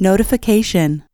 Notification.